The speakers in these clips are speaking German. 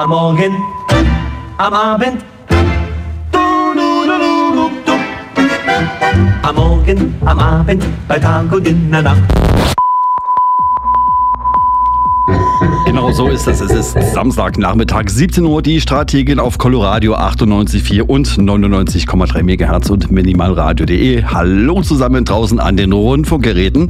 Am Morgen, am Abend. Am Morgen, am Abend, bei Tag und in der Nacht. Genau so ist es. Es ist Samstagnachmittag, 17 Uhr, die Strategin auf Coloradio 98,4 und 99,3 MHz und minimalradio.de. Hallo zusammen draußen an den Rundfunkgeräten.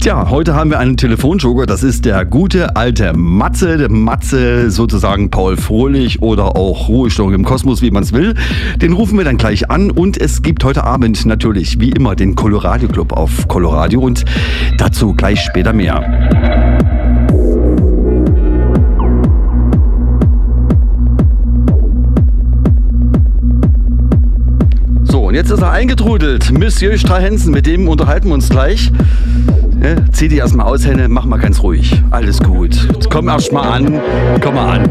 Tja, heute haben wir einen Telefonjoker. Das ist der gute alte Matze. Der Matze sozusagen Paul Frohlich oder auch Ruhestörung im Kosmos, wie man es will. Den rufen wir dann gleich an und es gibt heute Abend natürlich wie immer den Coloradio Club auf Coloradio und dazu gleich später mehr. Jetzt ist er eingetrudelt. Monsieur Strahensen, mit dem unterhalten wir uns gleich. Ja, zieh die erstmal aus, Henne, mach mal ganz ruhig. Alles gut. Komm erst mal an. Komm mal an.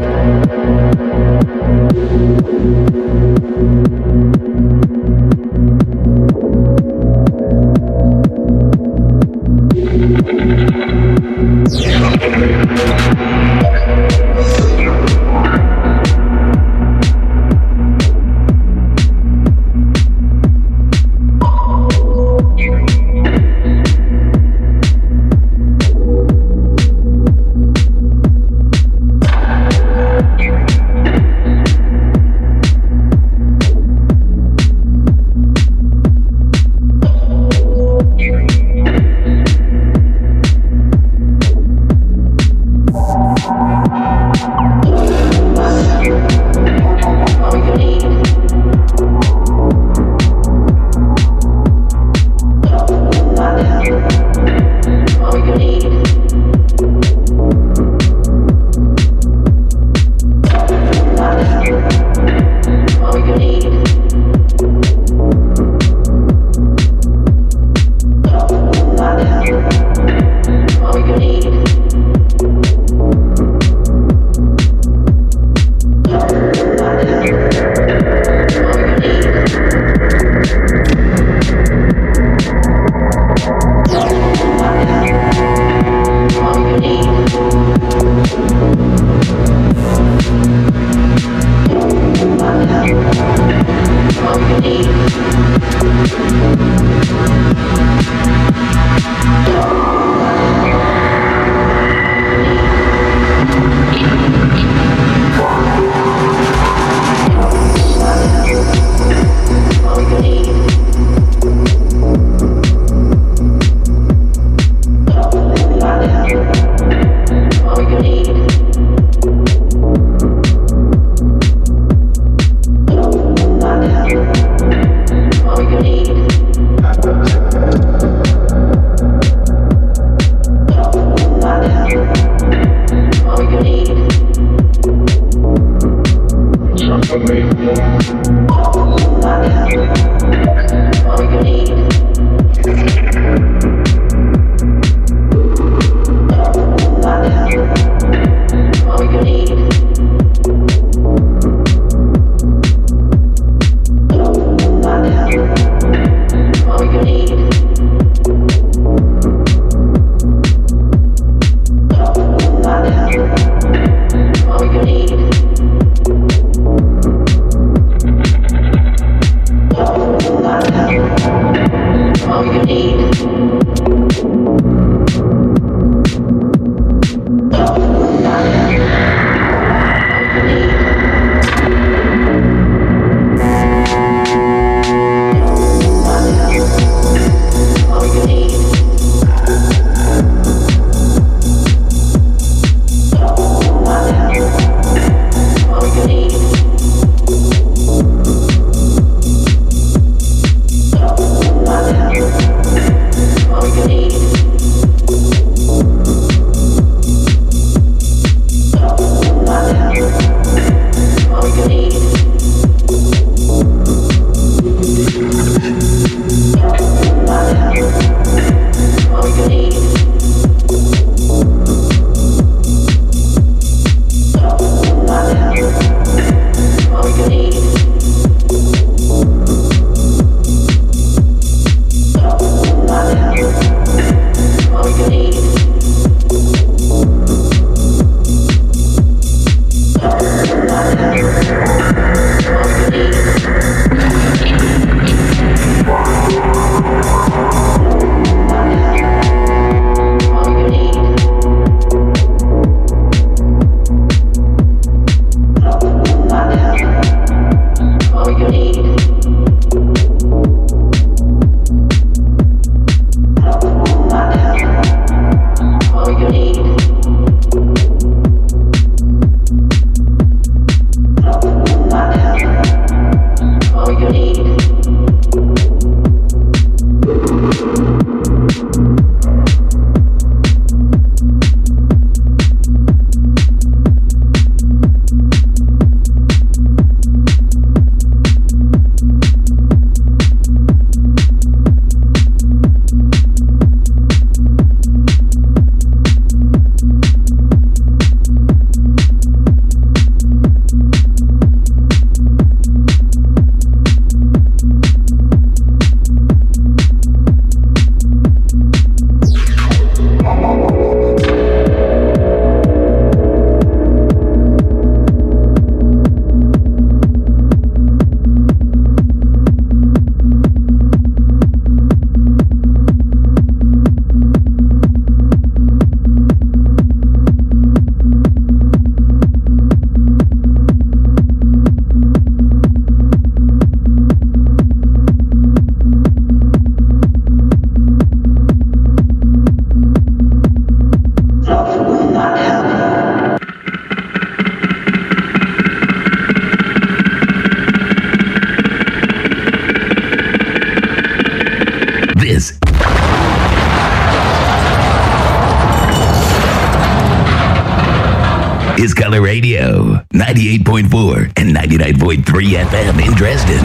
98.4 and 99.3 FM in Dresden.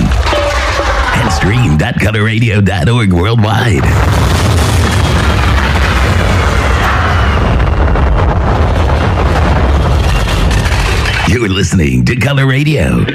And stream.colorradio.org worldwide. You're listening to Color Radio.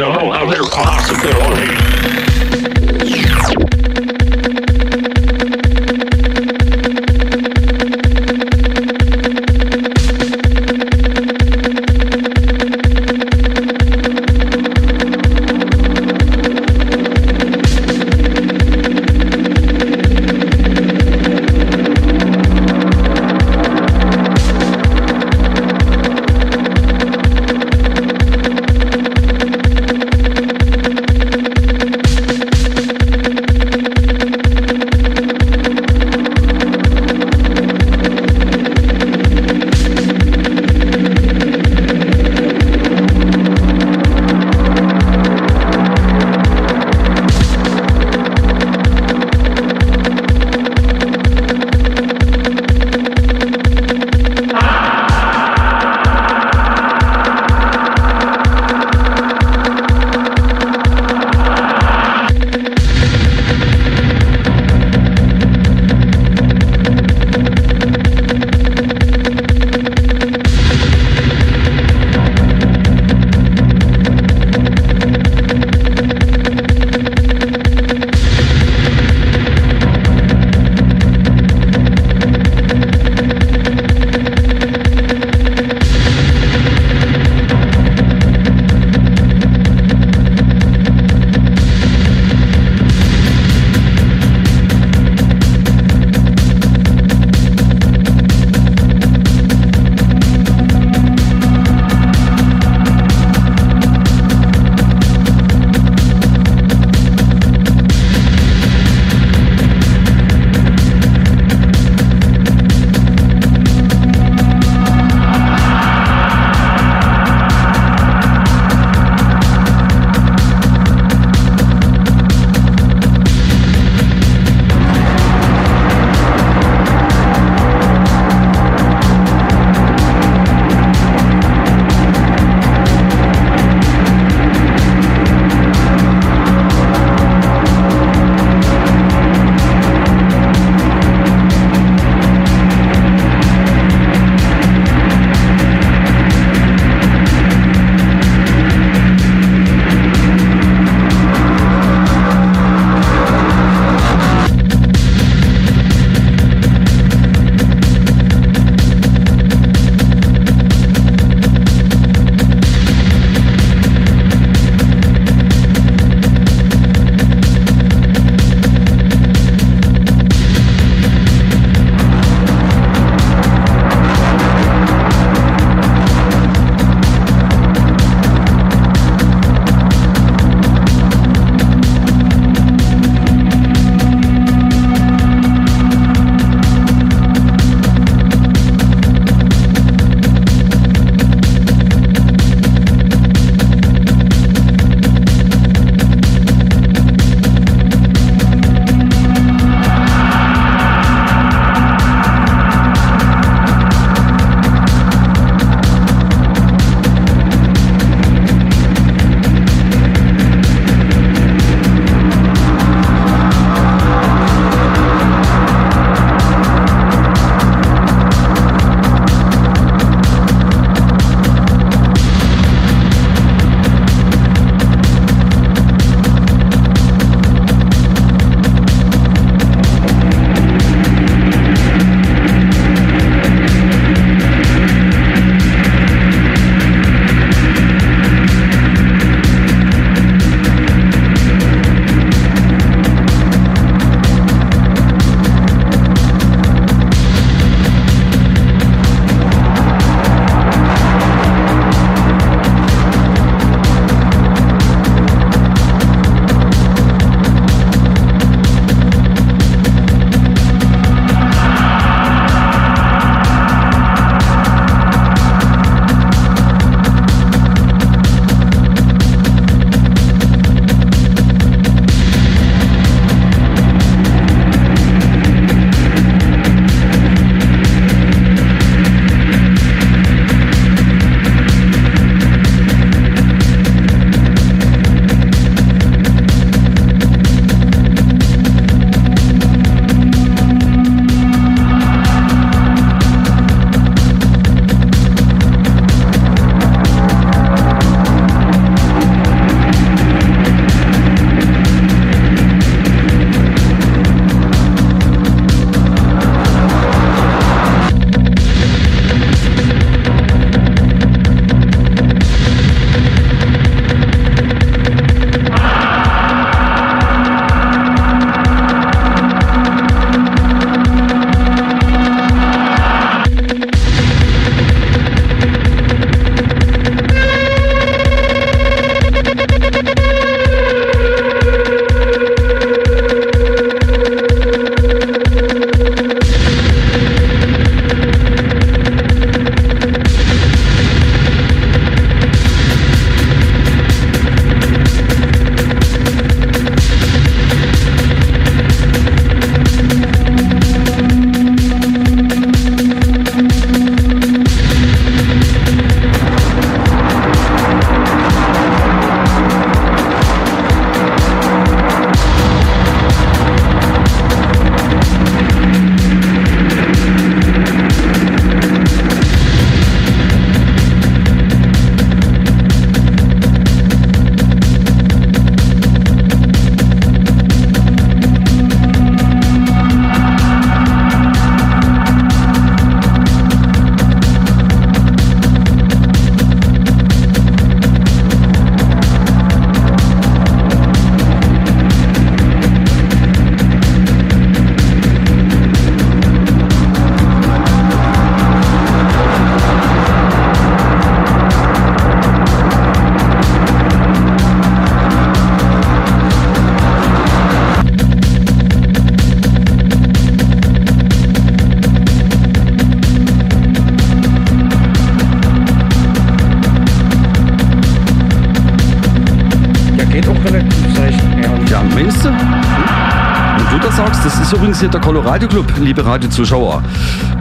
Ist hier der Coloradio Club, liebe Radiozuschauer.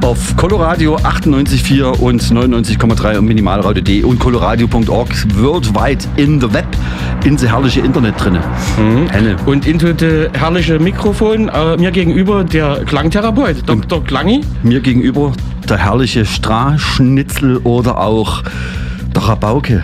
Auf Coloradio 98,4 und 99,3 und minimalradio.de und coloradio.org worldwide in the web, in the herrliche Internet drinne. Mhm. Henne. Und in das herrliche Mikrofon äh, mir gegenüber der Klangtherapeut, Dr. Klangi. Mir gegenüber der herrliche Straßschnitzel oder auch der Rabauke.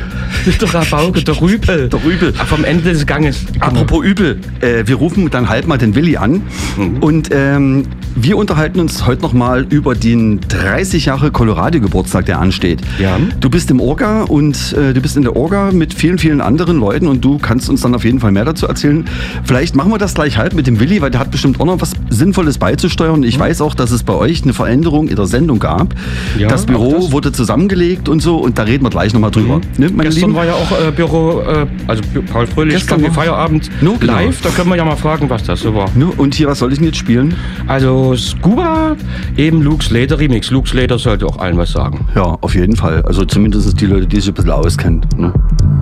der Rabauke, der Rübel. Der Rübel. Vom Ende des Ganges. Genau. Apropos Übel, äh, wir rufen dann halt mal den Willi an mhm. und ähm, wir unterhalten uns heute nochmal über den 30 Jahre Colorado-Geburtstag, der ansteht. Ja. Du bist im Orga und äh, du bist in der Orga mit vielen, vielen anderen Leuten und du kannst uns dann auf jeden Fall mehr dazu erzählen. Vielleicht machen wir das gleich halt mit dem Willi, weil der hat bestimmt auch noch was Sinnvolles beizusteuern. Ich mhm. weiß auch, dass es bei euch eine Veränderung in der Sendung gab. Ja, das Büro das. wurde zusammengelegt und so und da reden wir gleich nochmal drüber. Mhm. Ne, Gestern Lieben? war ja auch äh, Büro, äh, also Paul Fröhlich, Gestern Feierabend no, genau. live. Da können wir ja mal fragen, was das so war. No, und hier, was soll ich denn jetzt spielen? Also Scuba, eben Luke Slater Remix. Luke Slater sollte auch allen was sagen. Ja, auf jeden Fall. Also zumindest die Leute, die sich ein bisschen auskennen. Ne?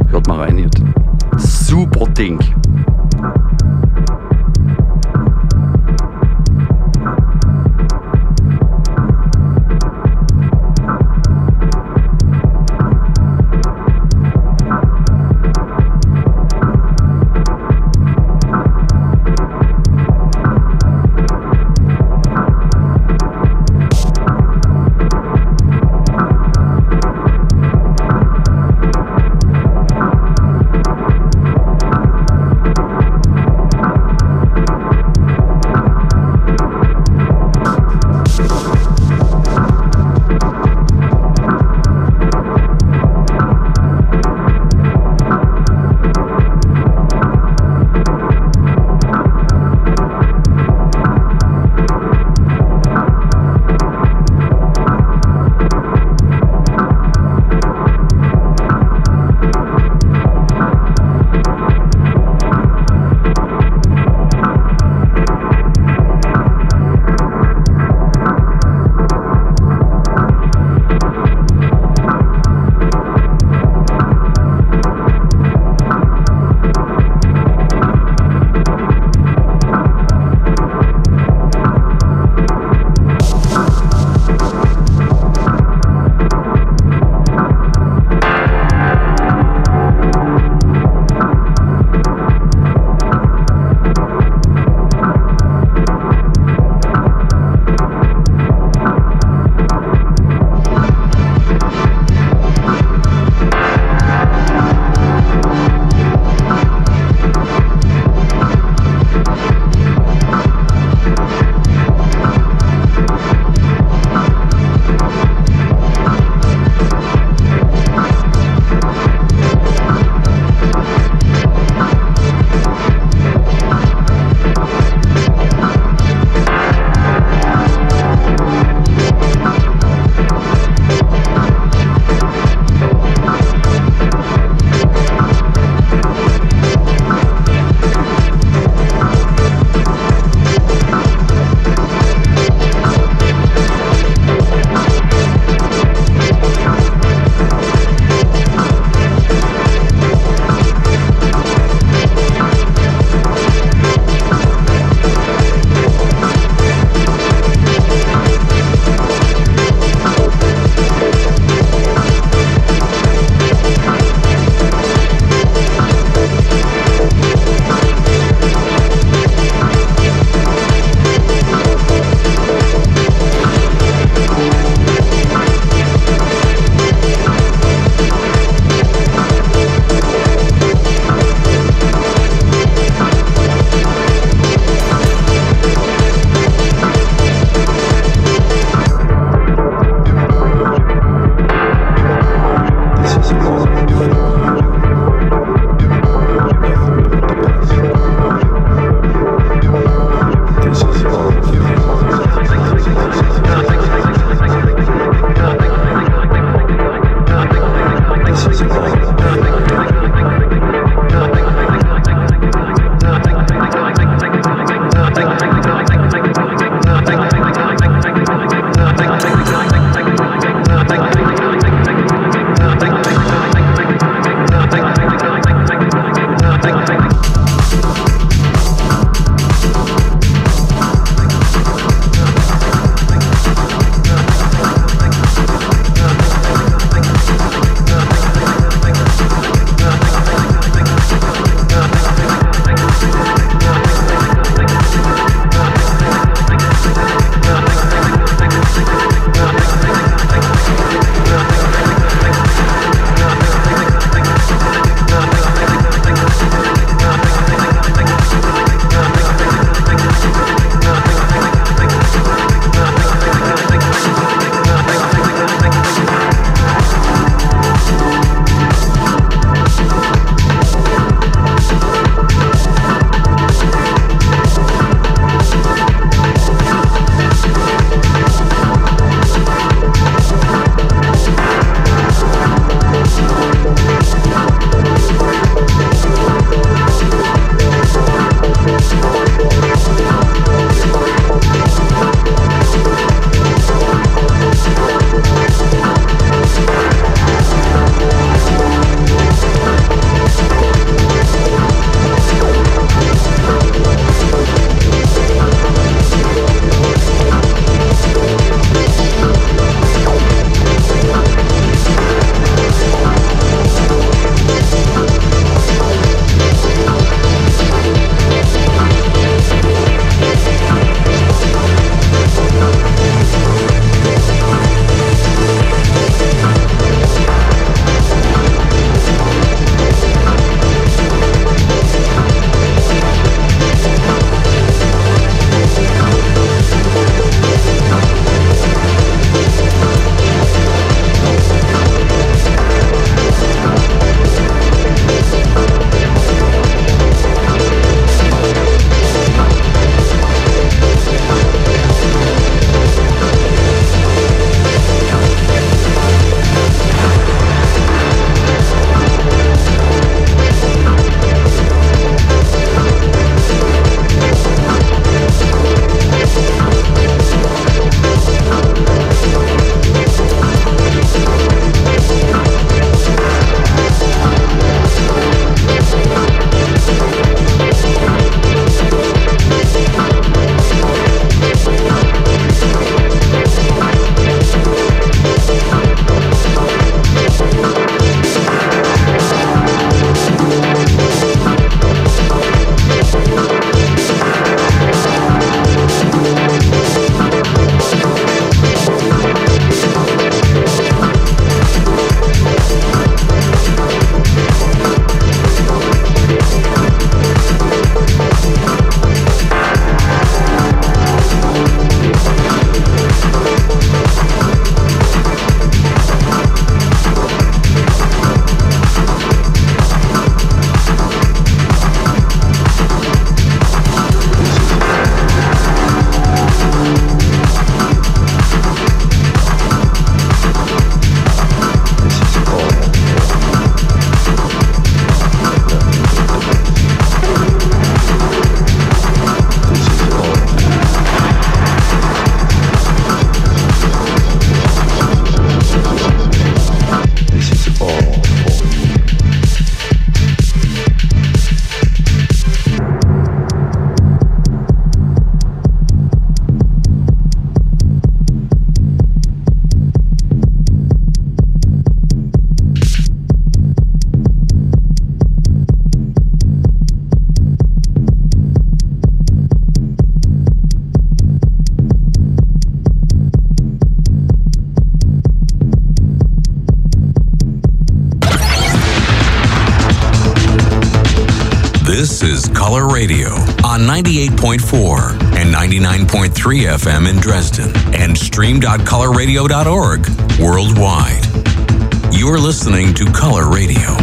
Hört mal rein jetzt. Super Ding. And 99.3 FM in Dresden and stream.colorradio.org worldwide. You're listening to Color Radio.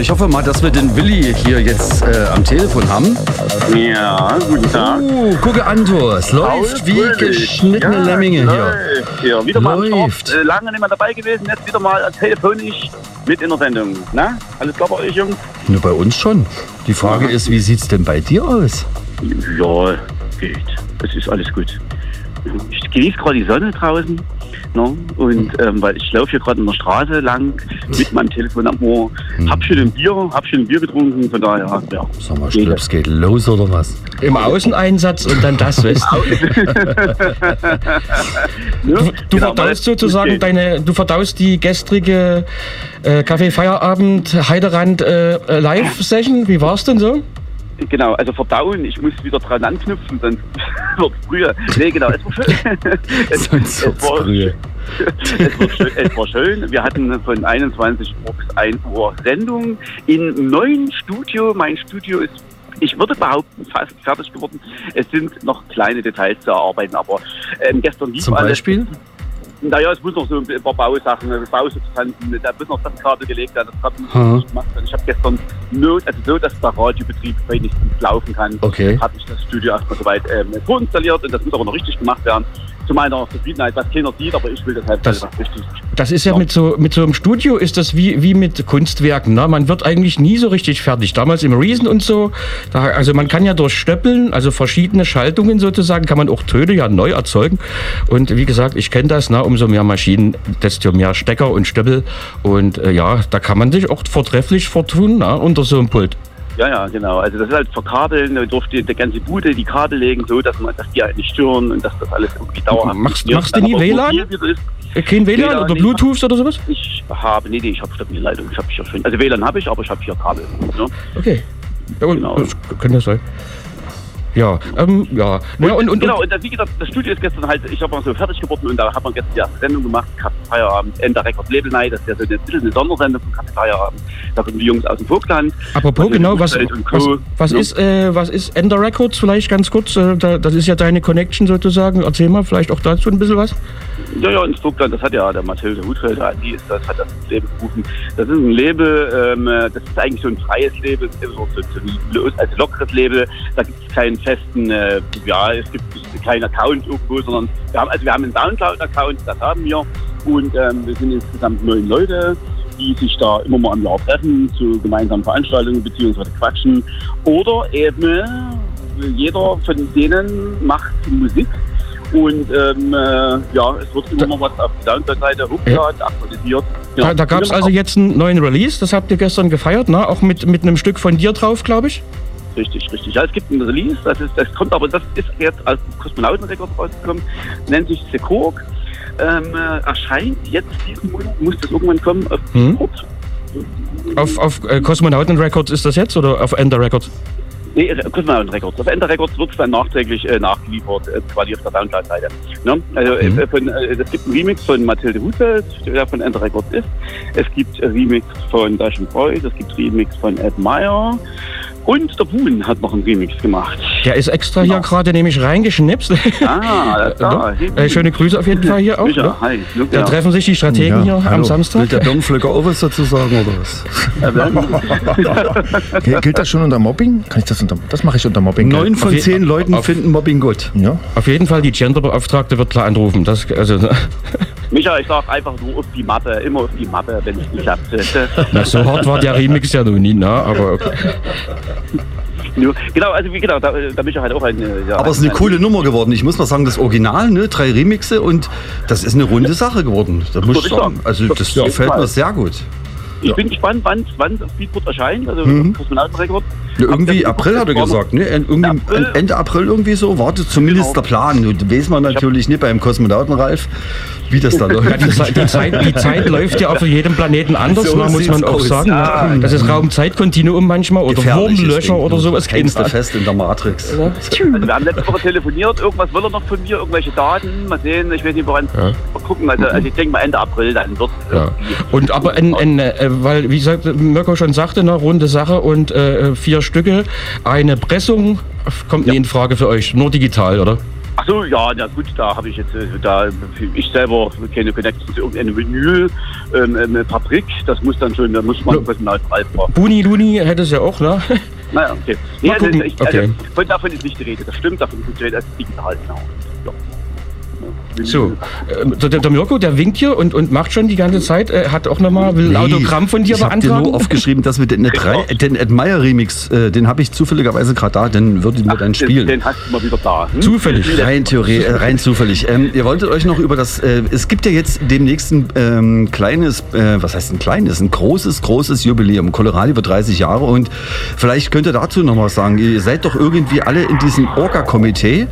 So, ich hoffe mal, dass wir den Willi hier jetzt äh, am Telefon haben. Ja, guten Tag. Uh, gucke an. Es läuft wie geschnittene ja, Lemminge hier. läuft hier. Wieder mal Läuft. Start. Äh, lange nicht mehr dabei gewesen, jetzt wieder mal telefonisch mit in der Sendung. Na, alles klar bei euch, Jungs? Nur bei uns schon. Die Frage ist, wie sieht's denn bei dir aus? Ja, geht. Es ist alles gut. Ich genieße gerade die Sonne draußen. Ne? Und ähm, weil ich laufe hier gerade in der Straße lang mit meinem Telefon am Ohr. Hab schon ein Bier, hab schon ein Bier getrunken, von daher, ja. Sag mal, Schlips geht los oder was? Im Außeneinsatz und dann das, weißt du? Du, du Genau, verdaust sozusagen deine, du verdaust die gestrige äh, Kaffee Feierabend Heiderand äh, Live-Session. Wie war's denn so? Genau, also verdauen, ich muss wieder dran anknüpfen, sonst wird früher. Nee, genau, es war schön. es, Sonst früher. es, war schön, es war schön. Wir hatten von 21 Uhr bis 1 Uhr Sendung im neuen Studio. Mein Studio ist, ich würde behaupten, fast fertig geworden. Es sind noch kleine Details zu erarbeiten, aber ähm, gestern lief Zum alles. Beispiel? Naja, es muss noch so ein paar Bausachen, äh, Bausubstanzen, da muss noch das Kabel gelegt werden, das muss Aha. noch nicht gemacht werden. Ich habe gestern Not, also so, dass der Radiobetrieb wenigstens laufen kann, Okay. habe ich das Studio erstmal soweit ähm, vorinstalliert und das muss aber noch richtig gemacht werden. Zu meiner Zufriedenheit, was keiner sieht, aber ich will das halt Das- richtig. Das ist ja Ja. mit so, mit so einem Studio ist das wie, wie mit Kunstwerken. Ne? Man wird eigentlich nie so richtig fertig. Damals im Reason und so, da, also man kann ja durch Stöppeln, also verschiedene Schaltungen sozusagen, kann man auch Töne ja neu erzeugen. Und wie gesagt, ich kenne das, ne? umso mehr Maschinen, desto mehr Stecker und Stöppel. Und äh, ja, da kann man sich auch vortrefflich vertun ne? unter so einem Pult. Ja, ja, genau. Also das ist halt verkabeln, da durfte die ganze Bude die Kabel legen, so dass man, dass die halt nicht stören und dass das alles irgendwie dauerhaft Machst- machst du nie WLAN? ist. Äh, Kein WLAN oder. Bluetooth oder sowas? Ich habe, nee, nee, ich habe stabile Leitung. Ich habe hier schön, also WLAN habe ich, aber ich habe hier Kabel. Ne? Okay. Ja, Genau. Das könnte das sein. Ja, ähm, ja. ja und, und, genau, und, und wie gesagt, das Studio ist gestern halt, ich habe mal so fertig geworden und da hat man gestern die erste Sendung gemacht, Kaffee Feierabend, Ender Record Label Night, das ist ja so eine, bisschen eine Sondersendung von Kaffee Feierabend. Da kommen die Jungs aus dem Vogtland. Apropos, Also genau, was, und was, was, Ja. ist, äh, was ist Ender Records vielleicht ganz kurz? Äh, da, das ist ja deine Connection sozusagen. Erzähl mal vielleicht auch dazu ein bisschen was. Ja, ja, ins Vogtland, das hat ja der Mathilde Hutfelder, die ist das, hat das Leben gerufen. Das ist ein Label, ähm, das ist eigentlich so ein freies Label, so, so, so ein lockeres Label. Da gibt es keinen festen, äh, ja, es gibt keinen Account irgendwo, sondern wir haben, also wir haben einen Soundcloud-Account, das haben wir. Und ähm, wir sind insgesamt neun Leute, die sich da immer mal im Jahr treffen zu gemeinsamen Veranstaltungen beziehungsweise quatschen. Oder eben jeder von denen macht Musik. Und ähm, äh, ja, es wird immer mal was auf die Soundcloud-Seite hochgeladen, aktualisiert. Ja. Da, da gab es also jetzt einen neuen Release, das habt ihr gestern gefeiert, ne? auch mit, mit einem Stück von dir drauf, glaube ich. Richtig, richtig. Ja, es gibt einen Release, das, ist, das kommt aber, das ist jetzt als Kosmonautenrekord rausgekommen, nennt sich Sekorg. Ähm, äh, erscheint jetzt diesen Monat, muss das irgendwann kommen, auf Mhm. Discord. Auf, auf äh, Kosmonauten Records ist das jetzt oder auf Ender Records? Nee, äh, Kosmonauten Records. Auf Ender Records wird es dann nachträglich äh, nachgeliefert, äh, quasi auf der Soundcloud-Seite. Ne? Also, Mhm. äh, von, äh, es gibt einen Remix von Mathilde Hutfeld, der von Ender Records ist. Es gibt Remix von Dacian Freud, es gibt Remix von Ed Meyer. Und der Boon hat noch einen Remix gemacht. Der ist extra hier Genau. gerade nämlich reingeschnipst. Ah, da. Ne? äh, schöne Grüße auf jeden Fall hier auch. Sicher, Ne? hi. Luke, Da ja. treffen sich die Strategen Ja, hier am hallo. Samstag. Will der Birnenpflücker auch was dazu sagen oder was? Gil- Gilt das schon unter Mobbing? Kann ich das unter, das mache ich unter Mobbing. Neun von zehn Leuten auf- finden Mobbing gut. Ja. Auf jeden Fall, die Genderbeauftragte wird klar anrufen. Das, also, Micha, ich sag einfach nur auf die Mappe, immer auf die Mappe, wenn es nicht klappt. na, so hart war der Remix ja noch nie, ne? aber okay. Genau, also wie genau, da, da Micha halt auch ein. äh, Ja, Aber es ist eine ein- coole Nummer geworden. Ich muss mal sagen, das Original, ne? drei Remixe und das ist eine runde Sache geworden. Das muss ich ich sagen. sagen. Also das Ja, gefällt mir sehr gut. Ich bin gespannt, wann wann auf Beatport erscheint, also Mhm. Kosmonautenrekord. Ja, irgendwie April hat er gesagt, ne? Irgendwie April. Ende April irgendwie so, wartet zumindest Genau. der Plan. Nun weiß man natürlich nicht beim Kosmonauten Ralf, wie das da Ja, läuft. die, Zeit, die, Zeit, die Zeit läuft ja auf jedem Planeten anders, So ne, muss man auch aus. sagen. Ja. Das ist Raum-Zeit-Kontinuum manchmal oder Wurmlöcher oder sowas. Du hängst du Ahnung. fest in der Matrix. Also wir haben letzte Woche telefoniert, irgendwas will er noch von mir, irgendwelche Daten, mal sehen, ich weiß nicht woran. Ja. Mal gucken, also, also ich denke mal Ende April, dann wird Ja. Und aber, ein, ein, äh, weil, wie gesagt, Mirko schon sagte, ne, runde Sache und äh, vier Stücke. Eine Pressung kommt nie in Frage für euch, nur digital, oder? Ach so, ja, na gut, da habe ich jetzt, äh, da ich selber keine Connection zu irgendeiner Vinyl-Fabrik. das muss dann schon, da muss man Ja. Personalfrei brauchen. Buni Luni hätte es ja auch, ne? Naja, okay. Nee, also, ich, Okay. also, von davon ist nicht die Rede. Das stimmt, davon ist nicht die Rede, das ist digital, genau. So, äh, der, der Mirko, der winkt hier und, und macht schon die ganze Zeit, äh, hat auch nochmal, will ein Autogramm von dir ich hab dir beantragen. nur aufgeschrieben, dass wir den, Ed, Genau. den Ed Meyer Remix, äh, den habe ich zufälligerweise gerade da, den würde ich mir dann Den, spielen. den hast du mal wieder da. Hm? Zufällig. Rein, Theorie, äh, rein zufällig. Ähm, ihr wolltet euch noch über das. Äh, es gibt ja jetzt demnächst ein ähm, kleines, äh, was heißt ein kleines, ein großes, großes Jubiläum. Colorado wird 30 Jahre und vielleicht könnt ihr dazu noch was sagen. Ihr seid doch irgendwie alle in diesem Orca-Komitee,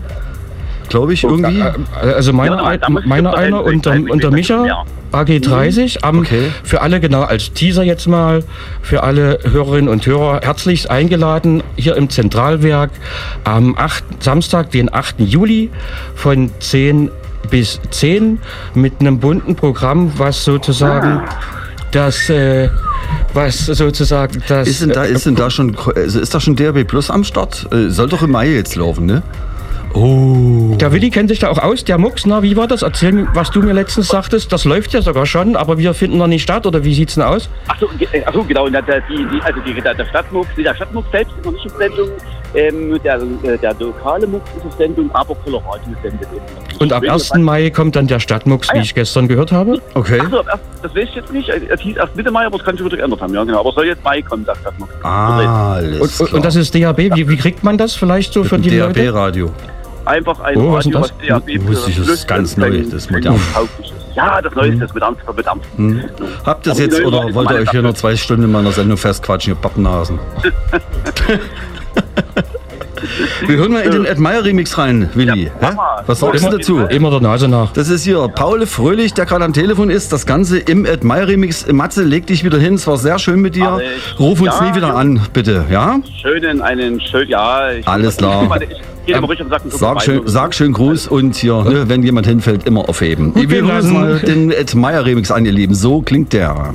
glaube ich, irgendwie. Äh, Also meiner, Ja, da ein, meiner einer ein- und der, und Micha, ja. AG30, am, Okay. für alle genau als Teaser jetzt mal, für alle Hörerinnen und Hörer herzlichst eingeladen, hier im Zentralwerk am 8, Samstag, den 8. Juli von 10 bis 10 mit einem bunten Programm, was sozusagen das, äh, was sozusagen das... ist denn da, ist denn da schon, also ist da schon DRB Plus am Start? Äh, soll doch im Mai jetzt laufen, ne? Oh. Der Willi kennt sich da auch aus, der Mux, na, wie war das? Erzähl mir, was du mir letztens sagtest, das läuft ja sogar schon, aber wir finden noch nicht statt, oder wie sieht's denn aus? Ach so, ge- äh, ach so genau. Der, die, die, also die, der, der Stadtmux, der Stadtmux selbst ist noch nicht in Sendung. Ähm, der, äh, der lokale Mux ist in Sendung, aber Colorado sendet eben. noch nicht. Und weiß 1. nicht, Mai kommt dann der Stadtmux, Ah, wie ja. ich gestern gehört habe. Okay. Ach so, ab erst- das weiß ich jetzt nicht. Es hieß erst Mitte Mai, aber es kann sich wieder geändert haben. Ja, genau. Aber es soll jetzt Mai kommen, der Stadtmux. Ah, alles Und, und, klar. und das ist DAB, wie, wie kriegt man das vielleicht so für die Leute? DRB-Radio. Einfach ein Oh, Radio, das? was DAB ich, das ist plus ganz ein- neu, das ist modern. Ja, das Neueste ist mit Amts, mit Amts. Hm. Habt ihr das Aber jetzt neue oder wollt ihr euch hier das noch zwei Stunden in meiner Sendung festquatschen, ihr Pappennasen? Wir hören mal in den Ed Meyer Remix rein, Willi. Ja. Was sagst du dazu? Immer der Nase nach. Das ist hier Paul Fröhlich, der gerade am Telefon ist. Das Ganze im Ed Meyer Remix. Matze, leg dich wieder hin. Es war sehr schön mit dir. Ich. Ruf uns Ja, nie wieder ja. an, bitte. Ja? Schönen, einen schönen, ja. Ich, Alles klar. Ich, ich, ich gehe immer ruhig und sage, Sag schön, sag schön Gruß und hier, ne, wenn jemand hinfällt, immer aufheben. Gut Wir hören mal den Ed Meyer Remix an, ihr Lieben. So klingt der.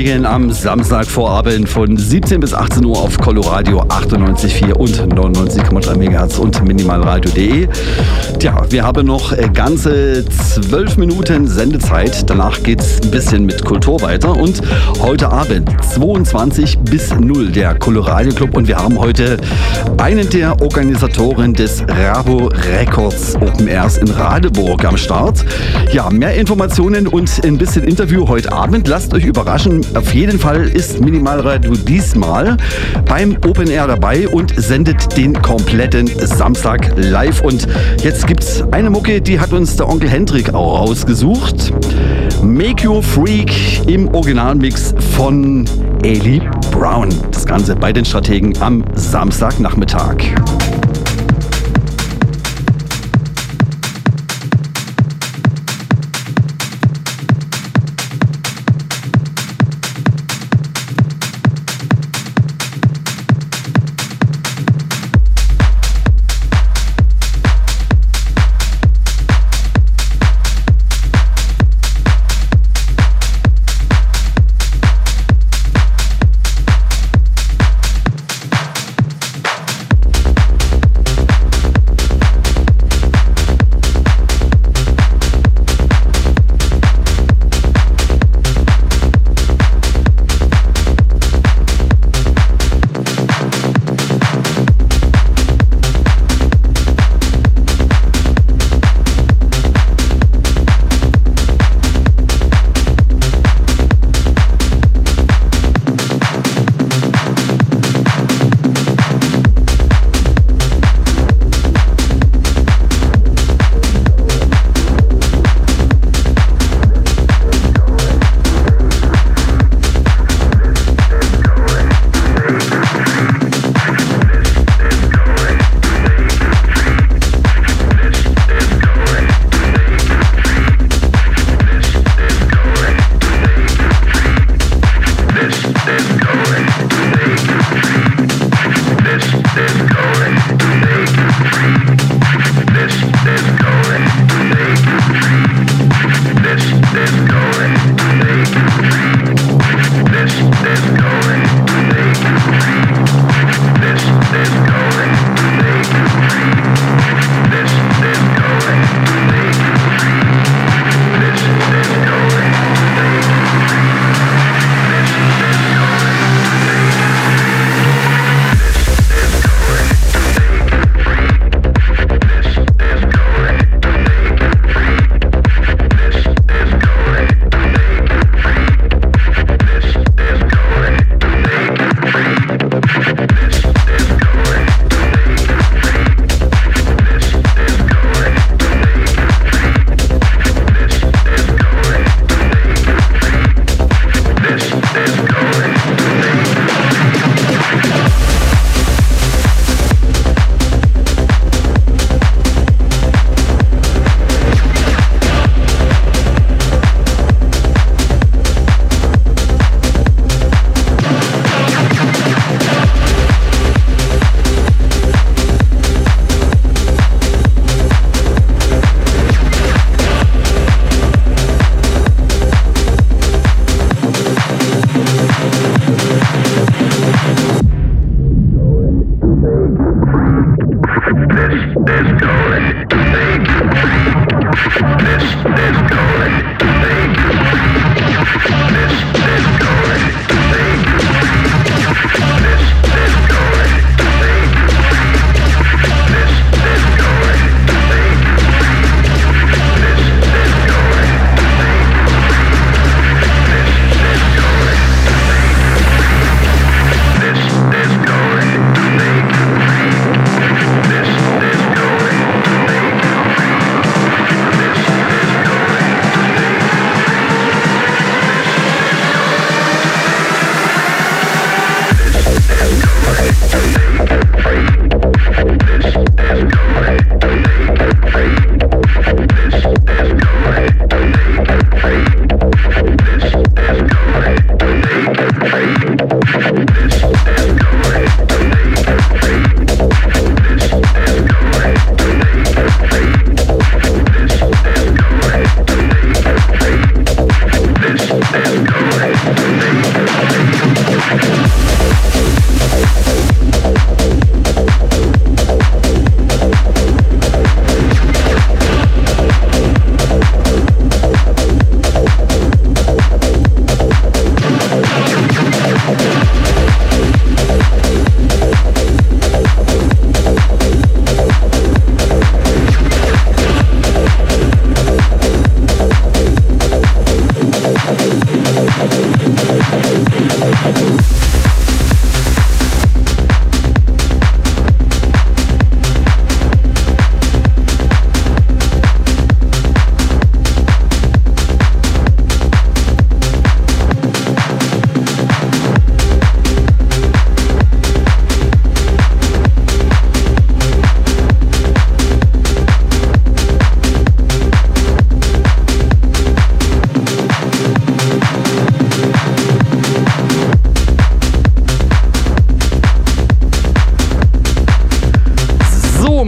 Strategen am Samstagvorabend von 17 bis 18 Uhr auf Coloradio 98,4 und 99,3 MHz und minimalradio.de. Tja, wir haben noch äh, ganze zwölf Minuten Sendezeit. Danach geht's ein bisschen mit Kultur weiter und heute Abend 22 bis 0 der Coloradio Club und wir haben heute einen der Organisatoren des Rabo Records Open Airs in Radeburg am Start. Ja, mehr Informationen und ein bisschen Interview heute Abend. Lasst euch überraschen. Auf jeden Fall ist Minimalradio diesmal beim Open Air dabei und sendet den kompletten Samstag live. Und jetzt gibt's eine Mucke, die hat uns der Onkel Hendrik auch rausgesucht. Make You Freak im Originalmix von Eli Brown. Das Ganze bei den Strategen am Samstagnachmittag. Nachmittag.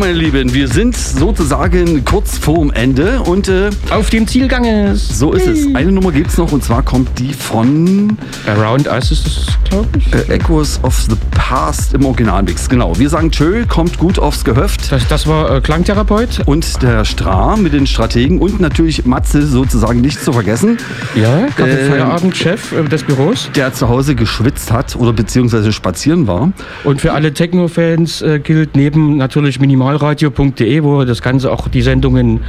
Meine Lieben, wir sind sozusagen kurz vorm Ende und äh, Auf dem Zielgange. so ist es. Eine Nummer gibt es noch und zwar kommt die von Around Us ist es, glaube ich. äh, Echoes of the Past im Originalmix. Genau. Wir sagen Tschö, kommt gut aufs Gehöft. Das, das war äh, Klangtherapeut. Und der Stra mit den Strategen und natürlich Matze sozusagen nicht zu vergessen, Ja, Kaffee Ähm, Feierabendchef äh, des Büros. der zu Hause geschwitzt hat oder beziehungsweise spazieren war. Und für alle Techno-Fans äh, gilt neben natürlich minimalradio.de, wo das Ganze auch die Sendungen,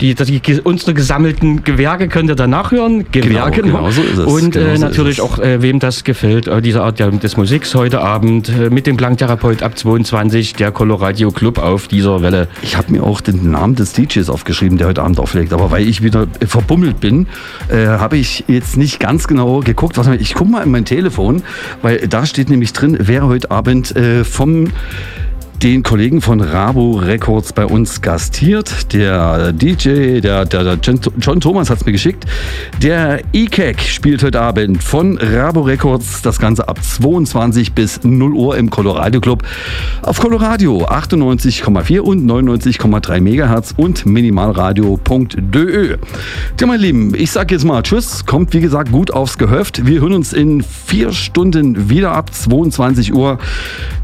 die, die, die unsere gesammelten Gewerke könnt ihr dann nachhören. Gewerke, Genau, genau so ist es. Und Genau äh, so natürlich auch, äh, wem das gefällt, äh, diese Art der, des Musiks heute Abend äh, mit dem Klangtherapeut ab 22, der Coloradio Club auf dieser Welle. Ich habe mir auch den Namen des DJs aufgeschrieben, der heute Abend auflegt. Aber weil ich wieder äh, verbummelt bin, äh, habe ich jetzt nicht ganz genau geguckt. Mal, ich gucke mal in mein Telefon, weil da steht nämlich drin, wer heute Abend äh, vom den Kollegen von Rabo Records bei uns gastiert. Der DJ, der, der, der John, Thomas hat es mir geschickt. Der E-Kek spielt heute Abend von Rabo Records das Ganze ab 22 bis 0 Uhr im Colorado Club auf Coloradio 98,4 und 99,3 Megahertz und minimalradio.de. Ja, meine Lieben, ich sag jetzt mal Tschüss. Kommt wie gesagt gut aufs Gehöft. Wir hören uns in vier Stunden wieder ab 22 Uhr.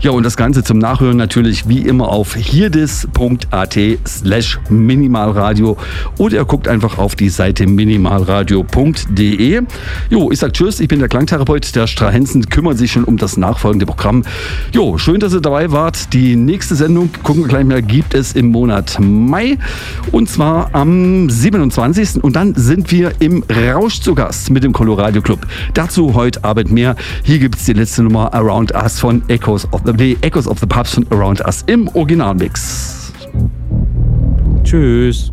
Ja, und das Ganze zum Nachhören natürlich wie immer auf hierdis.at slash minimalradio oder ihr guckt einfach auf die Seite minimalradio.de. Jo, ich sag Tschüss, ich bin der Klangtherapeut. Der Strahensen kümmert sich schon um das nachfolgende Programm. Jo, schön, dass ihr dabei wart. Die nächste Sendung, gucken wir gleich mal, gibt es im Monat Mai und zwar am 27. Und dann sind wir im Rausch zu Gast mit dem Coloradio Club. Dazu heute Abend mehr. Hier gibt es die letzte Nummer Around Us von Echoes of the, nee, Echoes of the Pubs von Around Us im Originalmix. Tschüss.